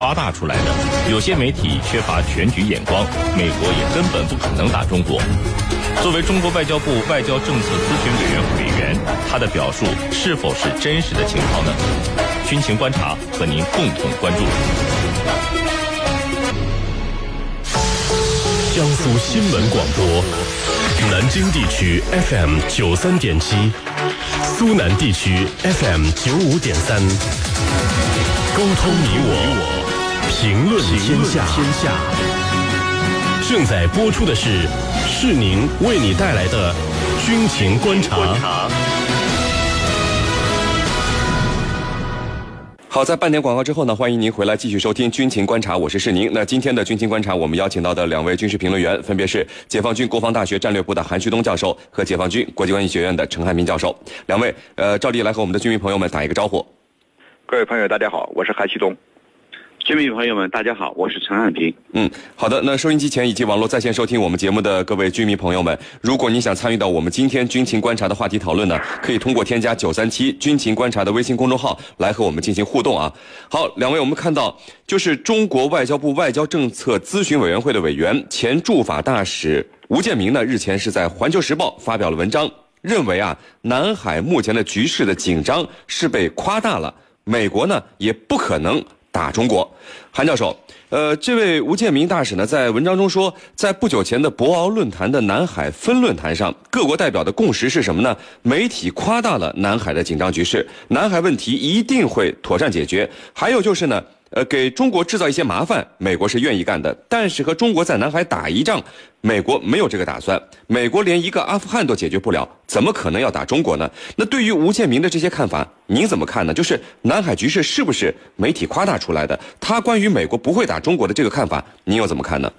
夸大出来的。有些媒体缺乏全局眼光，美国也根本不可能打中国。作为中国外交部外交政策咨询委员委员，他的表述是否是真实的情况呢？军情观察和您共同关注。江苏新闻广播，南京地区 FM 九三点七，苏南地区 FM 九五点三，沟通你我，评论天下。正在播出的是是宁为你带来的军情观察。好，在半点广告之后呢，欢迎您回来继续收听军情观察，我是世宁。那今天的军情观察，我们邀请到的两位军事评论员分别是解放军国防大学战略部的韩旭东教授和解放军国际关系学院的陈汉民教授。两位，呃，照例来和我们的军迷朋友们打一个招呼。各位朋友，大家好，我是韩旭东。军迷朋友们，大家好，我是陈汉平。嗯，好的。那收音机前以及网络在线收听我们节目的各位军迷朋友们，如果你想参与到我们今天军情观察的话题讨论呢，可以通过添加九三七军情观察的微信公众号来和我们进行互动啊。好，两位，我们看到就是中国外交部外交政策咨询委员会的委员、前驻法大使吴建明呢，日前是在《环球时报》发表了文章，认为啊，南海目前的局势的紧张是被夸大了，美国呢也不可能。打中国，韩教授，呃，这位吴建民大使呢，在文章中说，在不久前的博鳌论坛的南海分论坛上，各国代表的共识是什么呢？媒体夸大了南海的紧张局势，南海问题一定会妥善解决。还有就是呢。呃，给中国制造一些麻烦，美国是愿意干的。但是和中国在南海打一仗，美国没有这个打算。美国连一个阿富汗都解决不了，怎么可能要打中国呢？那对于吴建民的这些看法，您怎么看呢？就是南海局势是不是媒体夸大出来的？他关于美国不会打中国的这个看法，您又怎么看呢？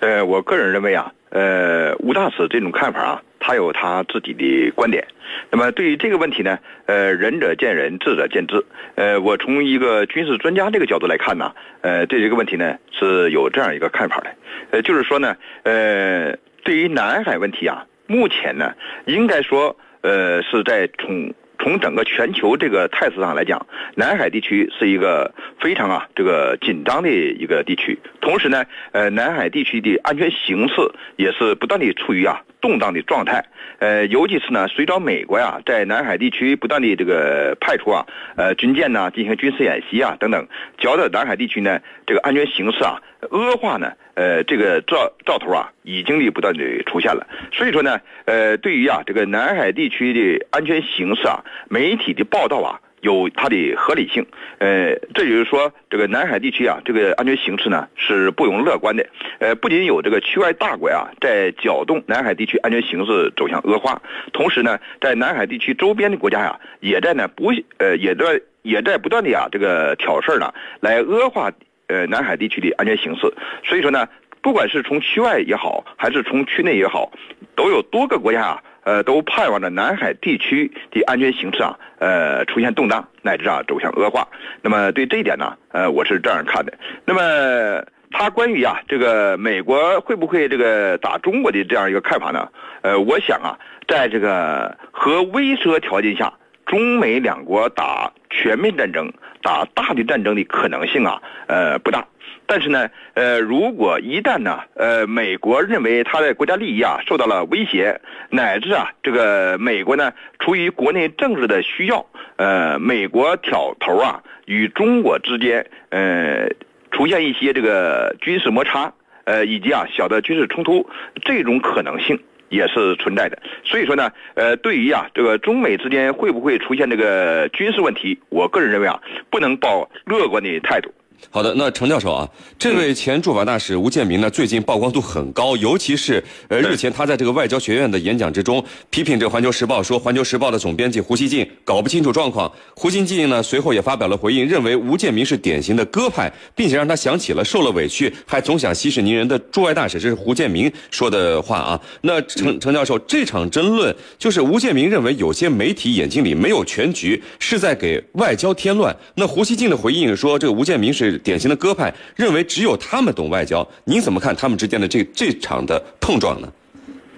呃，我个人认为啊，呃，吴大使这种看法啊，他有他自己的观点。那么对于这个问题呢，呃，仁者见仁，智者见智。呃，我从一个军事专家这个角度来看呢，呃，对这个问题呢是有这样一个看法的。呃，就是说呢，呃，对于南海问题啊，目前呢，应该说，呃，是在从。从整个全球这个态势上来讲，南海地区是一个非常啊这个紧张的一个地区。同时呢，呃，南海地区的安全形势也是不断的处于啊动荡的状态。呃，尤其是呢，随着美国呀在南海地区不断的这个派出啊呃军舰呢进行军事演习啊等等，搅得南海地区呢这个安全形势啊恶化呢。呃，这个兆兆头啊，已经的不断的出现了。所以说呢，呃，对于啊这个南海地区的安全形势啊，媒体的报道啊，有它的合理性。呃，这就是说，这个南海地区啊，这个安全形势呢是不容乐观的。呃，不仅有这个区外大国啊在搅动南海地区安全形势走向恶化，同时呢，在南海地区周边的国家呀，也在呢不呃也在也在不断的呀这个挑事儿呢，来恶化。呃，南海地区的安全形势，所以说呢，不管是从区外也好，还是从区内也好，都有多个国家啊，呃，都盼望着南海地区的安全形势啊，呃，出现动荡，乃至啊走向恶化。那么对这一点呢，呃，我是这样看的。那么他关于啊这个美国会不会这个打中国的这样一个看法呢？呃，我想啊，在这个核威慑条件下，中美两国打全面战争。打大的战争的可能性啊，呃不大，但是呢，呃如果一旦呢，呃美国认为他的国家利益啊受到了威胁，乃至啊这个美国呢出于国内政治的需要，呃美国挑头啊与中国之间呃出现一些这个军事摩擦，呃以及啊小的军事冲突这种可能性。也是存在的，所以说呢，呃，对于啊这个中美之间会不会出现这个军事问题，我个人认为啊，不能抱乐观的态度。好的，那程教授啊，这位前驻法大使吴建民呢，最近曝光度很高，尤其是呃日前他在这个外交学院的演讲之中，批评这《环球时报》，说《环球时报》的总编辑胡锡进搞不清楚状况。胡锡进呢随后也发表了回应，认为吴建民是典型的鸽派，并且让他想起了受了委屈还总想息事宁人的驻外大使，这是胡建民说的话啊。那程程教授，这场争论就是吴建民认为有些媒体眼睛里没有全局，是在给外交添乱。那胡锡进的回应说，这个吴建民是。典型的鸽派认为只有他们懂外交，您怎么看他们之间的这这场的碰撞呢？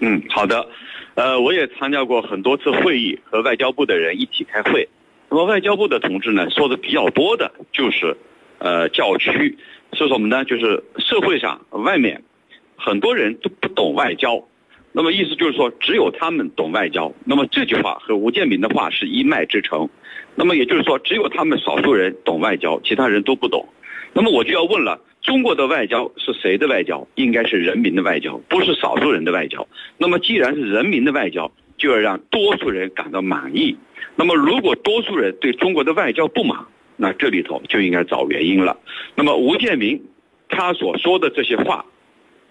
嗯，好的，呃，我也参加过很多次会议，和外交部的人一起开会。那么外交部的同志呢，说的比较多的就是，呃教区，说什么呢？就是社会上外面很多人都不懂外交，那么意思就是说只有他们懂外交。那么这句话和吴建民的话是一脉之承，那么也就是说只有他们少数人懂外交，其他人都不懂。那么我就要问了，中国的外交是谁的外交？应该是人民的外交，不是少数人的外交。那么既然是人民的外交，就要让多数人感到满意。那么如果多数人对中国的外交不满，那这里头就应该找原因了。那么吴建民他所说的这些话，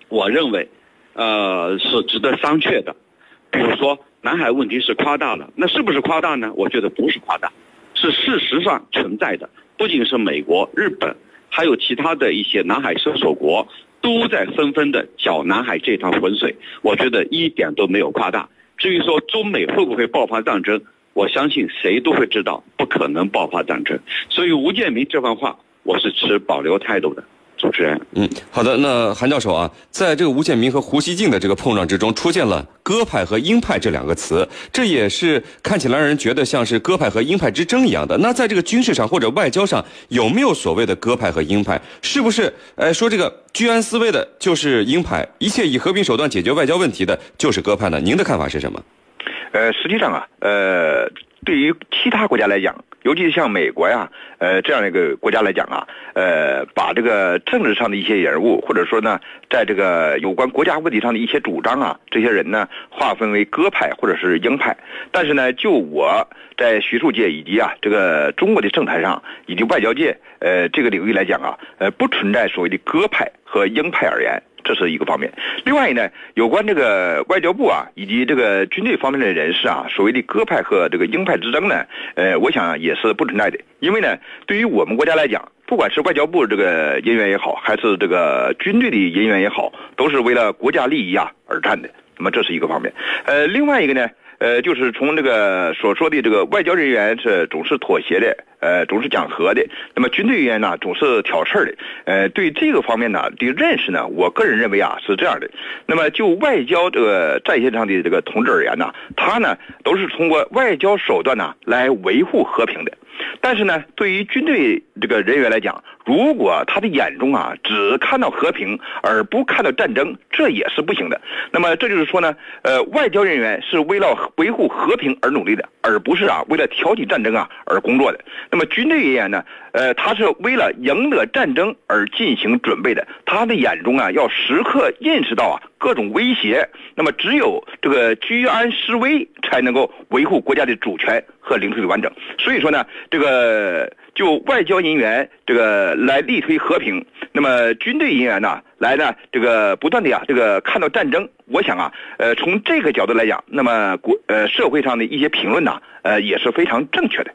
我认为，呃，是值得商榷的。比如说南海问题是夸大了，那是不是夸大呢？我觉得不是夸大，是事实上存在的。不仅是美国、日本。还有其他的一些南海搜索国都在纷纷的搅南海这趟浑水，我觉得一点都没有夸大。至于说中美会不会爆发战争，我相信谁都会知道不可能爆发战争。所以吴建民这番话，我是持保留态度的。主持人，嗯，好的，那韩教授啊，在这个吴建民和胡锡进的这个碰撞之中，出现了“鸽派”和“鹰派”这两个词，这也是看起来让人觉得像是鸽派和鹰派之争一样的。那在这个军事上或者外交上，有没有所谓的鸽派和鹰派？是不是？哎，说这个居安思危的就是鹰派，一切以和平手段解决外交问题的就是鸽派呢？您的看法是什么？呃，实际上啊，呃，对于其他国家来讲。尤其是像美国呀，呃，这样一个国家来讲啊，呃，把这个政治上的一些人物，或者说呢，在这个有关国家问题上的一些主张啊，这些人呢，划分为鸽派或者是鹰派。但是呢，就我在学术界以及啊这个中国的政坛上以及外交界，呃，这个领域来讲啊，呃，不存在所谓的鸽派和鹰派而言。这是一个方面，另外呢，有关这个外交部啊，以及这个军队方面的人士啊，所谓的鸽派和这个鹰派之争呢，呃，我想也是不存在的，因为呢，对于我们国家来讲，不管是外交部这个人员也好，还是这个军队的人员也好，都是为了国家利益啊而战的。那么这是一个方面，呃，另外一个呢。呃，就是从这个所说的这个外交人员是总是妥协的，呃，总是讲和的。那么军队人员呢，总是挑事儿的。呃，对这个方面呢的认识呢，我个人认为啊是这样的。那么就外交这个战线上的这个同志而言呢，他呢都是通过外交手段呢来维护和平的。但是呢，对于军队这个人员来讲，如果他的眼中啊只看到和平而不看到战争，这也是不行的。那么这就是说呢，呃，外交人员是为了维护和平而努力的，而不是啊为了挑起战争啊而工作的。那么军队人员呢，呃，他是为了赢得战争而进行准备的，他的眼中啊要时刻认识到啊各种威胁。那么只有这个居安思危，才能够维护国家的主权和领土的完整。所以说呢，这个。就外交人员这个来力推和平，那么军队人员呢来呢这个不断的呀这个看到战争，我想啊呃从这个角度来讲，那么国呃社会上的一些评论呢呃也是非常正确的。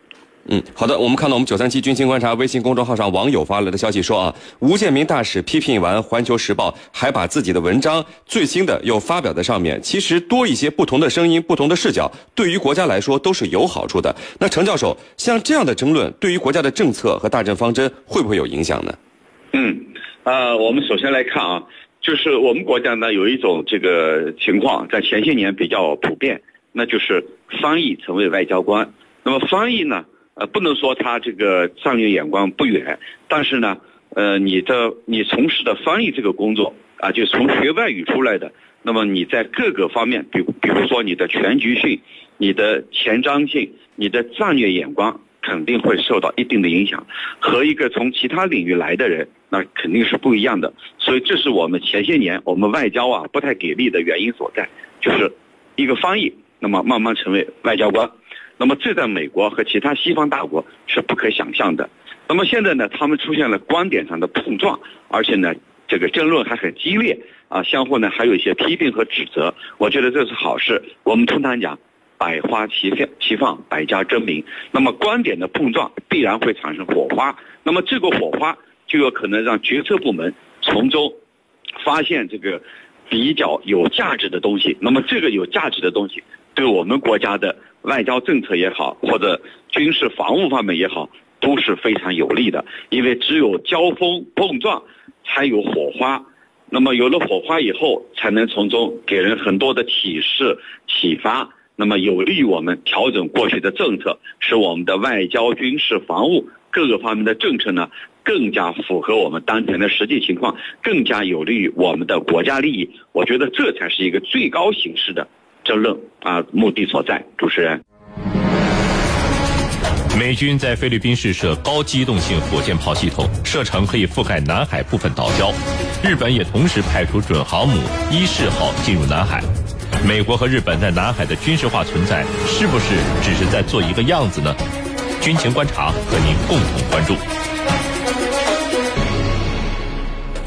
嗯，好的。我们看到我们九三七军情观察微信公众号上网友发来的消息说啊，吴建民大使批评完《环球时报》，还把自己的文章最新的又发表在上面。其实多一些不同的声音、不同的视角，对于国家来说都是有好处的。那程教授，像这样的争论，对于国家的政策和大政方针会不会有影响呢？嗯，呃，我们首先来看啊，就是我们国家呢有一种这个情况，在前些年比较普遍，那就是翻译成为外交官。那么翻译呢？呃，不能说他这个战略眼光不远，但是呢，呃，你的你从事的翻译这个工作啊，就从学外语出来的，那么你在各个方面，比比如说你的全局性、你的前瞻性、你的战略眼光，肯定会受到一定的影响，和一个从其他领域来的人，那肯定是不一样的。所以这是我们前些年我们外交啊不太给力的原因所在，就是一个翻译，那么慢慢成为外交官。那么这在美国和其他西方大国是不可想象的。那么现在呢，他们出现了观点上的碰撞，而且呢，这个争论还很激烈啊，相互呢还有一些批评和指责。我觉得这是好事。我们通常讲，百花齐放，齐放，百家争鸣。那么观点的碰撞必然会产生火花。那么这个火花就有可能让决策部门从中发现这个比较有价值的东西。那么这个有价值的东西，对我们国家的。外交政策也好，或者军事防务方面也好，都是非常有利的。因为只有交锋碰撞，才有火花。那么有了火花以后，才能从中给人很多的启示、启发。那么有利于我们调整过去的政策，使我们的外交、军事、防务各个方面的政策呢，更加符合我们当前的实际情况，更加有利于我们的国家利益。我觉得这才是一个最高形式的争论啊目的所在。主持人。美军在菲律宾试射高机动性火箭炮系统，射程可以覆盖南海部分岛礁。日本也同时派出准航母伊势号进入南海。美国和日本在南海的军事化存在，是不是只是在做一个样子呢？军情观察和您共同关注。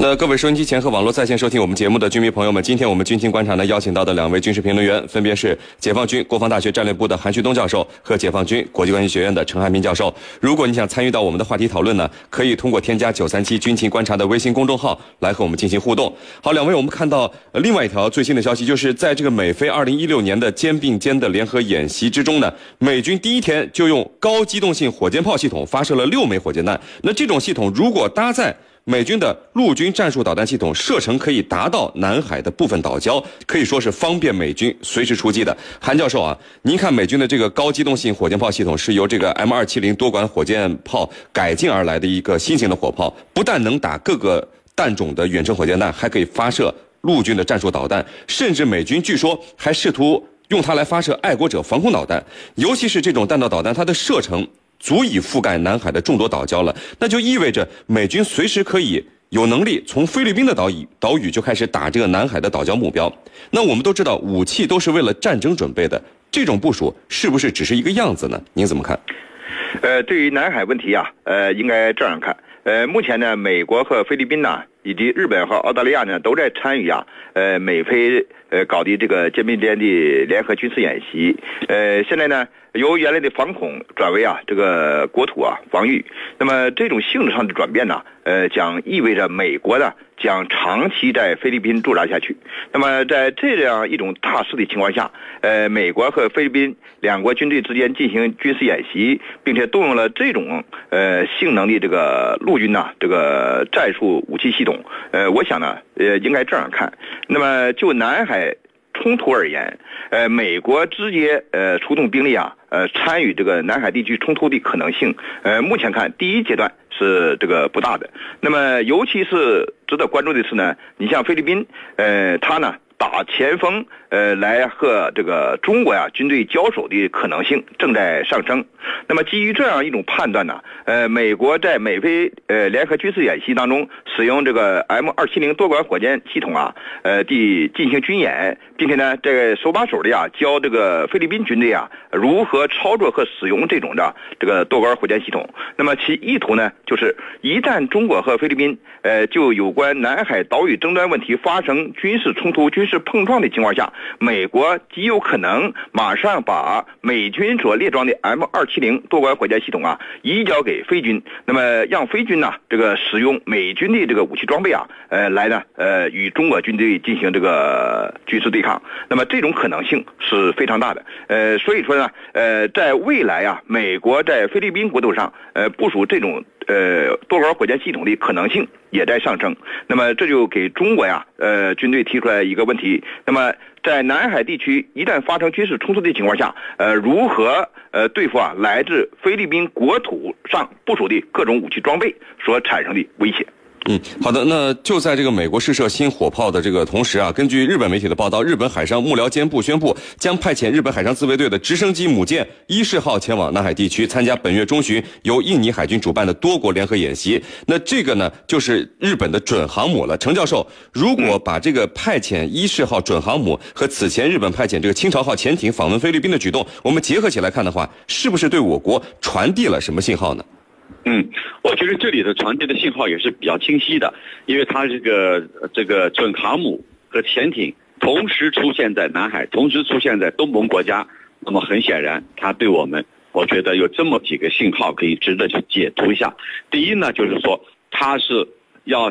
那各位收音机前和网络在线收听我们节目的军迷朋友们，今天我们军情观察呢邀请到的两位军事评论员，分别是解放军国防大学战略部的韩旭东教授和解放军国际关系学院的陈汉民教授。如果你想参与到我们的话题讨论呢，可以通过添加九三七军情观察的微信公众号来和我们进行互动。好，两位，我们看到另外一条最新的消息，就是在这个美菲二零一六年的肩并肩的联合演习之中呢，美军第一天就用高机动性火箭炮系统发射了六枚火箭弹。那这种系统如果搭载美军的陆军战术导弹系统射程可以达到南海的部分岛礁，可以说是方便美军随时出击的。韩教授啊，您看美军的这个高机动性火箭炮系统是由这个 M 二七零多管火箭炮改进而来的一个新型的火炮，不但能打各个弹种的远程火箭弹，还可以发射陆军的战术导弹，甚至美军据说还试图用它来发射爱国者防空导弹，尤其是这种弹道导弹，它的射程。足以覆盖南海的众多岛礁了，那就意味着美军随时可以有能力从菲律宾的岛屿岛屿就开始打这个南海的岛礁目标。那我们都知道，武器都是为了战争准备的，这种部署是不是只是一个样子呢？您怎么看？呃，对于南海问题啊，呃，应该这样看。呃，目前呢，美国和菲律宾呢，以及日本和澳大利亚呢，都在参与啊，呃，美菲呃搞的这个肩并肩的联合军事演习。呃，现在呢。由原来的反恐转为啊这个国土啊防御，那么这种性质上的转变呢，呃，将意味着美国呢将长期在菲律宾驻扎下去。那么在这样一种大势的情况下，呃，美国和菲律宾两国军队之间进行军事演习，并且动用了这种呃性能的这个陆军呐这个战术武器系统，呃，我想呢，呃，应该这样看。那么就南海。冲突而言，呃，美国直接呃出动兵力啊，呃，参与这个南海地区冲突的可能性，呃，目前看第一阶段是这个不大的。那么，尤其是值得关注的是呢，你像菲律宾，呃，他呢。打前锋，呃，来和这个中国呀军队交手的可能性正在上升。那么基于这样一种判断呢，呃，美国在美菲呃联合军事演习当中使用这个 M 二七零多管火箭系统啊，呃，地进行军演，并且呢，这个手把手的呀教这个菲律宾军队啊如何操作和使用这种的这个多管火箭系统。那么其意图呢，就是一旦中国和菲律宾呃就有关南海岛屿争端问题发生军事冲突军。是碰撞的情况下，美国极有可能马上把美军所列装的 M 二七零多管火箭系统啊移交给菲军，那么让菲军呢这个使用美军的这个武器装备啊，呃来呢呃与中国军队进行这个军事对抗，那么这种可能性是非常大的，呃所以说呢呃在未来啊，美国在菲律宾国土上呃部署这种。呃，多管火箭系统的可能性也在上升，那么这就给中国呀，呃，军队提出来一个问题：那么在南海地区一旦发生军事冲突的情况下，呃，如何呃对付啊来自菲律宾国土上部署的各种武器装备所产生的威胁？嗯，好的。那就在这个美国试射新火炮的这个同时啊，根据日本媒体的报道，日本海上幕僚监部宣布将派遣日本海上自卫队的直升机母舰伊势号前往南海地区参加本月中旬由印尼海军主办的多国联合演习。那这个呢，就是日本的准航母了。程教授，如果把这个派遣伊势号准航母和此前日本派遣这个清朝号潜艇访问菲律宾的举动，我们结合起来看的话，是不是对我国传递了什么信号呢？嗯，我觉得这里的传递的信号也是比较清晰的，因为它这个这个准航母和潜艇同时出现在南海，同时出现在东盟国家，那么很显然，它对我们，我觉得有这么几个信号可以值得去解读一下。第一呢，就是说它是要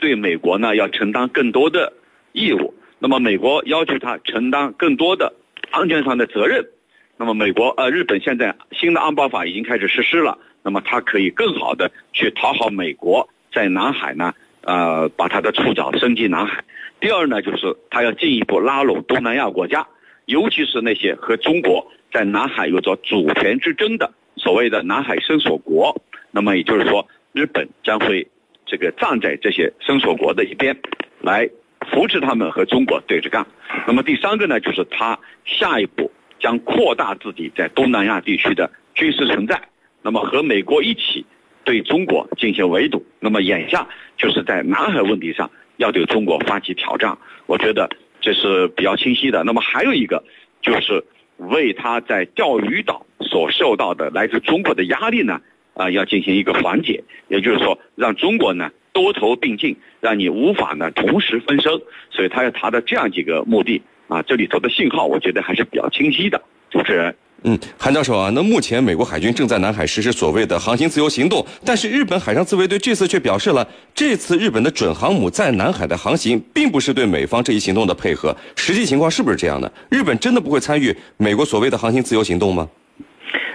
对美国呢要承担更多的义务，那么美国要求它承担更多的安全上的责任，那么美国呃日本现在新的安保法已经开始实施了。那么它可以更好的去讨好美国，在南海呢，呃，把它的触角伸进南海。第二呢，就是它要进一步拉拢东南亚国家，尤其是那些和中国在南海有着主权之争的所谓的南海伸索国，那么也就是说，日本将会这个站在这些伸索国的一边，来扶持他们和中国对着干。那么第三个呢，就是他下一步将扩大自己在东南亚地区的军事存在，那么和美国一起对中国进行围堵。那么眼下就是在南海问题上要对中国发起挑战，我觉得这是比较清晰的。那么还有一个就是为他在钓鱼岛所受到的来自中国的压力呢。啊，要进行一个缓解，也就是说，让中国呢多头并进，让你无法呢同时分身，所以他要达到这样几个目的啊。这里头的信号，我觉得还是比较清晰的。主持人，嗯，韩教授啊，那目前美国海军正在南海实施所谓的航行自由行动，但是日本海上自卫队这次却表示了，这次日本的准航母在南海的航行，并不是对美方这一行动的配合。实际情况是不是这样的？日本真的不会参与美国所谓的航行自由行动吗？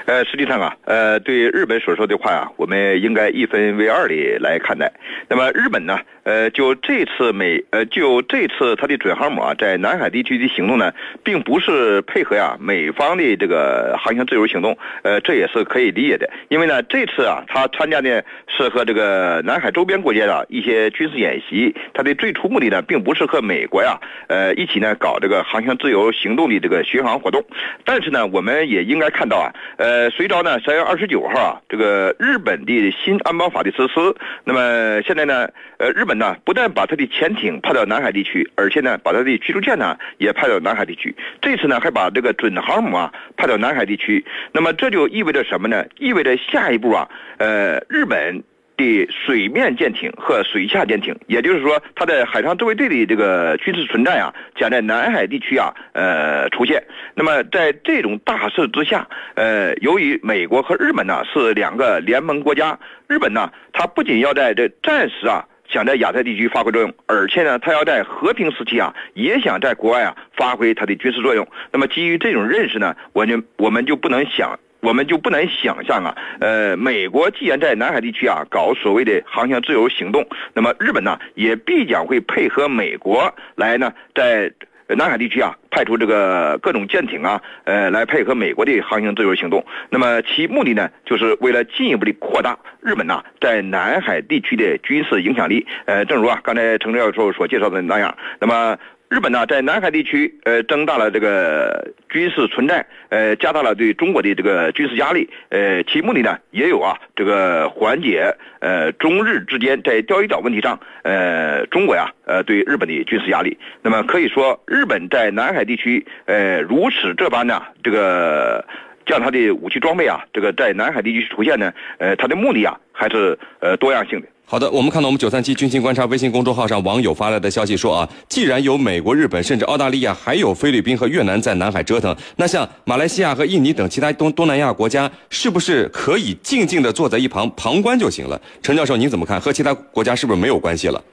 呃，实际上啊，呃，对日本所说的话呀，我们应该一分为二的来看待。那么日本呢，呃，就这次美，呃，就这次它的准航母啊，在南海地区的行动呢，并不是配合呀美方的这个航行自由行动，呃，这也是可以理解的。因为呢，这次啊，他参加的是和这个南海周边国家的一些军事演习，它的最初目的呢，并不是和美国呀，呃，一起呢搞这个航行自由行动的这个巡航活动。但是呢，我们也应该看到啊，呃。呃，随着呢，三月二十九号啊，这个日本的新安保法的实施，那么现在呢，呃，日本呢不但把他的潜艇派到南海地区，而且呢，把他的驱逐舰呢也派到南海地区。这次呢，还把这个准航母啊派到南海地区。那么这就意味着什么呢？意味着下一步啊，呃，日本。的水面舰艇和水下舰艇，也就是说，它的海上自卫队的这个军事存在啊，将在南海地区啊，呃，出现。那么，在这种大势之下，呃，由于美国和日本呢是两个联盟国家，日本呢，它不仅要在这暂时啊，想在亚太地区发挥作用，而且呢，他要在和平时期啊，也想在国外啊发挥他的军事作用。那么，基于这种认识呢，我就我们就不能想。我们就不能想象啊，呃，美国既然在南海地区啊搞所谓的航行自由行动，那么日本呢也必将会配合美国来呢，在南海地区啊派出这个各种舰艇啊，呃，来配合美国的航行自由行动。那么其目的呢，就是为了进一步的扩大日本呐在南海地区的军事影响力。呃，正如啊刚才陈教授所介绍的那样，那么。日本呢，在南海地区，呃，增大了这个军事存在，呃，加大了对中国的这个军事压力，呃，其目的呢，也有啊，这个缓解，呃，中日之间在钓鱼岛问题上，呃，中国呀，呃，对日本的军事压力。那么可以说，日本在南海地区，呃，如此这般呢，这个将它的武器装备啊，这个在南海地区出现呢，呃，它的目的啊，还是呃多样性的。好的，我们看到我们九三七军情观察微信公众号上网友发来的消息说啊，既然有美国、日本，甚至澳大利亚，还有菲律宾和越南在南海折腾，那像马来西亚和印尼等其他东东南亚国家，是不是可以静静的坐在一旁旁观就行了？陈教授，您怎么看？和其他国家是不是没有关系了？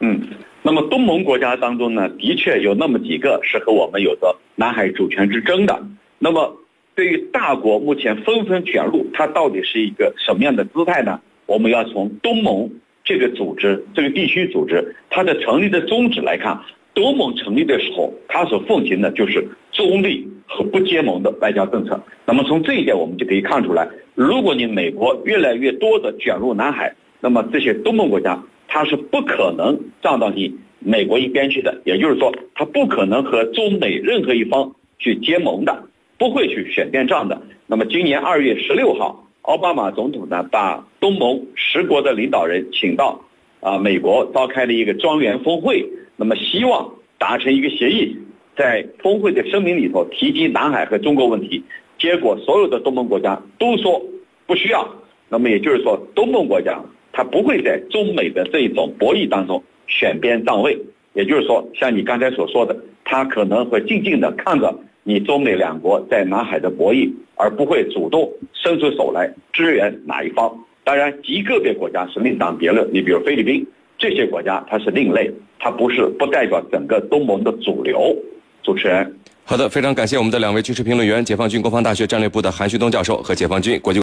嗯，那么东盟国家当中呢，的确有那么几个是和我们有着南海主权之争的。那么对于大国目前纷纷卷入，它到底是一个什么样的姿态呢？我们要从东盟这个组织、这个地区组织它的成立的宗旨来看，东盟成立的时候，它所奉行的就是中立和不结盟的外交政策。那么从这一点，我们就可以看出来，如果你美国越来越多的卷入南海，那么这些东盟国家它是不可能站到你美国一边去的。也就是说，它不可能和中美任何一方去结盟的，不会去选边站的。那么今年二月十六号。奥巴马总统呢，把东盟十国的领导人请到啊美国，召开了一个庄园峰会。那么希望达成一个协议，在峰会的声明里头提及南海和中国问题。结果所有的东盟国家都说不需要。那么也就是说，东盟国家它不会在中美的这一种博弈当中选边站位。也就是说，像你刚才所说的，他可能会静静的看着。你中美两国在南海的博弈，而不会主动伸出手来支援哪一方。当然，极个别国家是另当别论。你比如菲律宾这些国家，它是另类，它不是不代表整个东盟的主流。主持人，好的，非常感谢我们的两位军事评论员，解放军国防大学战略部的韩旭东教授和解放军国际。